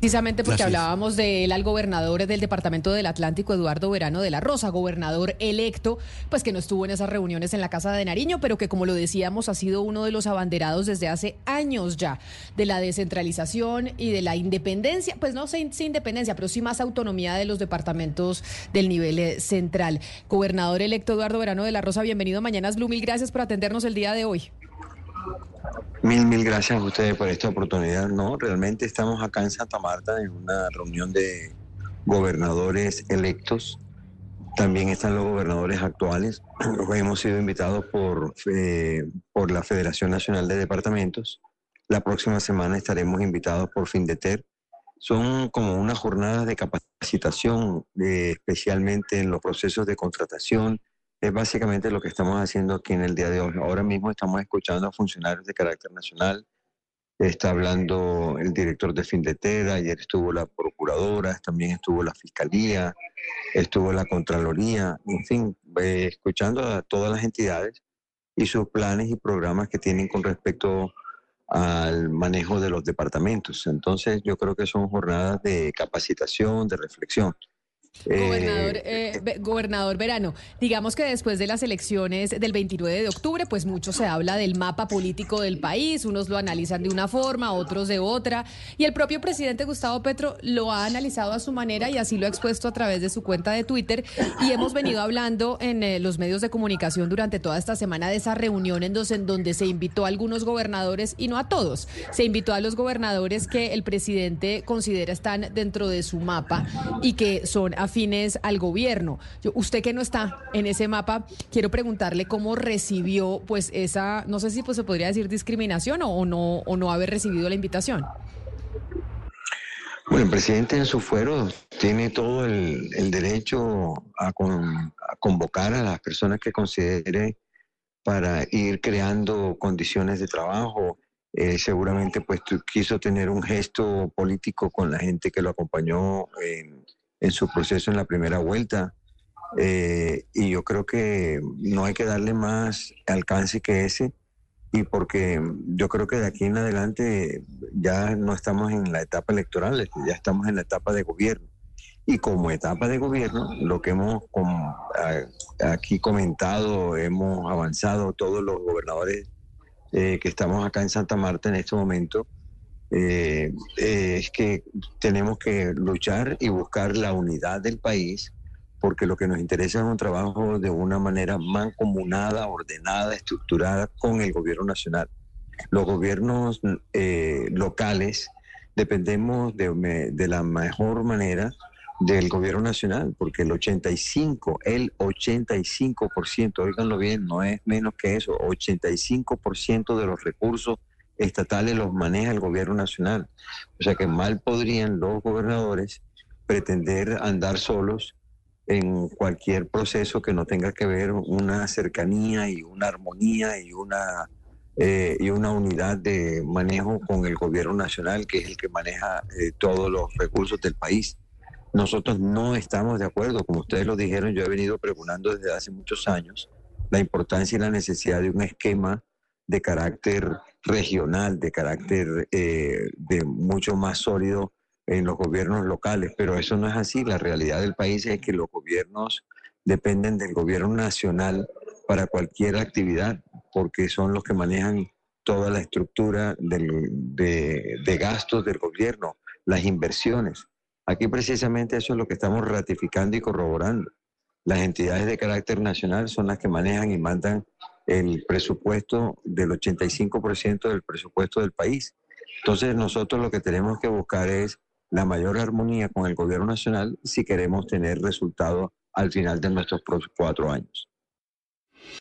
Precisamente porque hablábamos de él al gobernador del Departamento del Atlántico, Eduardo Verano de la Rosa, gobernador electo, pues que no estuvo en esas reuniones en la Casa de Nariño, pero que como lo decíamos ha sido uno de los abanderados desde hace años ya de la descentralización y de la independencia, pues no sin, independencia, pero sí más autonomía de los departamentos del nivel eh, central. Gobernador electo Eduardo Verano de la Rosa, bienvenido a Mañanas Blue, mil gracias por atendernos el día de hoy. Mil, mil gracias a ustedes por esta oportunidad. No, realmente estamos acá en Santa Marta en una reunión de gobernadores electos. También están los gobernadores actuales. Hemos sido invitados por, eh, por la Federación Nacional de Departamentos. La próxima semana estaremos invitados por FINDETER. Son como unas jornadas de capacitación, eh, especialmente en los procesos de contratación, es básicamente lo que estamos haciendo aquí en el día de hoy. Ahora mismo estamos escuchando a funcionarios de carácter nacional. Está hablando el director de Findetera, ayer estuvo la procuradora, también estuvo la fiscalía, estuvo la Contraloría, en fin, escuchando a todas las entidades y sus planes y programas que tienen con respecto al manejo de los departamentos. Entonces yo creo que son jornadas de capacitación, de reflexión. Gobernador, eh, eh, gobernador Verano, digamos que después de las elecciones del 29 de octubre, pues mucho se habla del mapa político del país, unos lo analizan de una forma, otros de otra, y el propio presidente Gustavo Petro lo ha analizado a su manera y así lo ha expuesto a través de su cuenta de Twitter, y hemos venido hablando en eh, los medios de comunicación durante toda esta semana de esa reunión en donde, en donde se invitó a algunos gobernadores y no a todos, se invitó a los gobernadores que el presidente considera están dentro de su mapa y que son afines al gobierno. usted que no está en ese mapa, quiero preguntarle cómo recibió pues esa, no sé si pues se podría decir discriminación o, no, o no haber recibido la invitación. Bueno, el presidente en su fuero tiene todo el, derecho a, convocar a las personas que considere para ir creando condiciones de trabajo. Eh, seguramente pues quiso tener un gesto político con la gente que lo acompañó en, en su proceso en la primera vuelta. Eh, y yo creo que no hay que darle más alcance que ese, y porque yo creo que de aquí en adelante ya no estamos en la etapa electoral, ya estamos en la etapa de gobierno. Y como etapa de gobierno, lo que hemos aquí comentado, hemos avanzado todos los gobernadores eh, que estamos acá en Santa Marta en este momento, eh, es que tenemos que luchar y buscar la unidad del país, porque lo que nos interesa es un trabajo de una manera mancomunada, ordenada, estructurada con el gobierno nacional. Los gobiernos eh, locales dependemos de, de la mejor manera del gobierno nacional, porque el 85, el 85%, oiganlo bien, no es menos que eso, 85% de los recursos estatales los maneja el gobierno nacional. O sea que mal podrían los gobernadores pretender andar solos en cualquier proceso que no tenga que ver una cercanía y una armonía y una eh, y una unidad de manejo con el gobierno nacional, que es el que maneja eh, todos los recursos del país. Nosotros no estamos de acuerdo, como ustedes lo dijeron, yo he venido pregonando desde hace muchos años la importancia y la necesidad de un esquema de carácter regional, de carácter eh, de mucho más sólido en los gobiernos locales, pero eso no es así. La realidad del país es que los gobiernos dependen del gobierno nacional para cualquier actividad, porque son los que manejan toda la estructura de, de gastos del gobierno, las inversiones. Aquí precisamente eso es lo que estamos ratificando y corroborando. Las entidades de carácter nacional son las que manejan y mandan el presupuesto del 85% del presupuesto del país. Entonces nosotros lo que tenemos que buscar es la mayor armonía con el gobierno nacional si queremos tener resultados al final de nuestros cuatro años.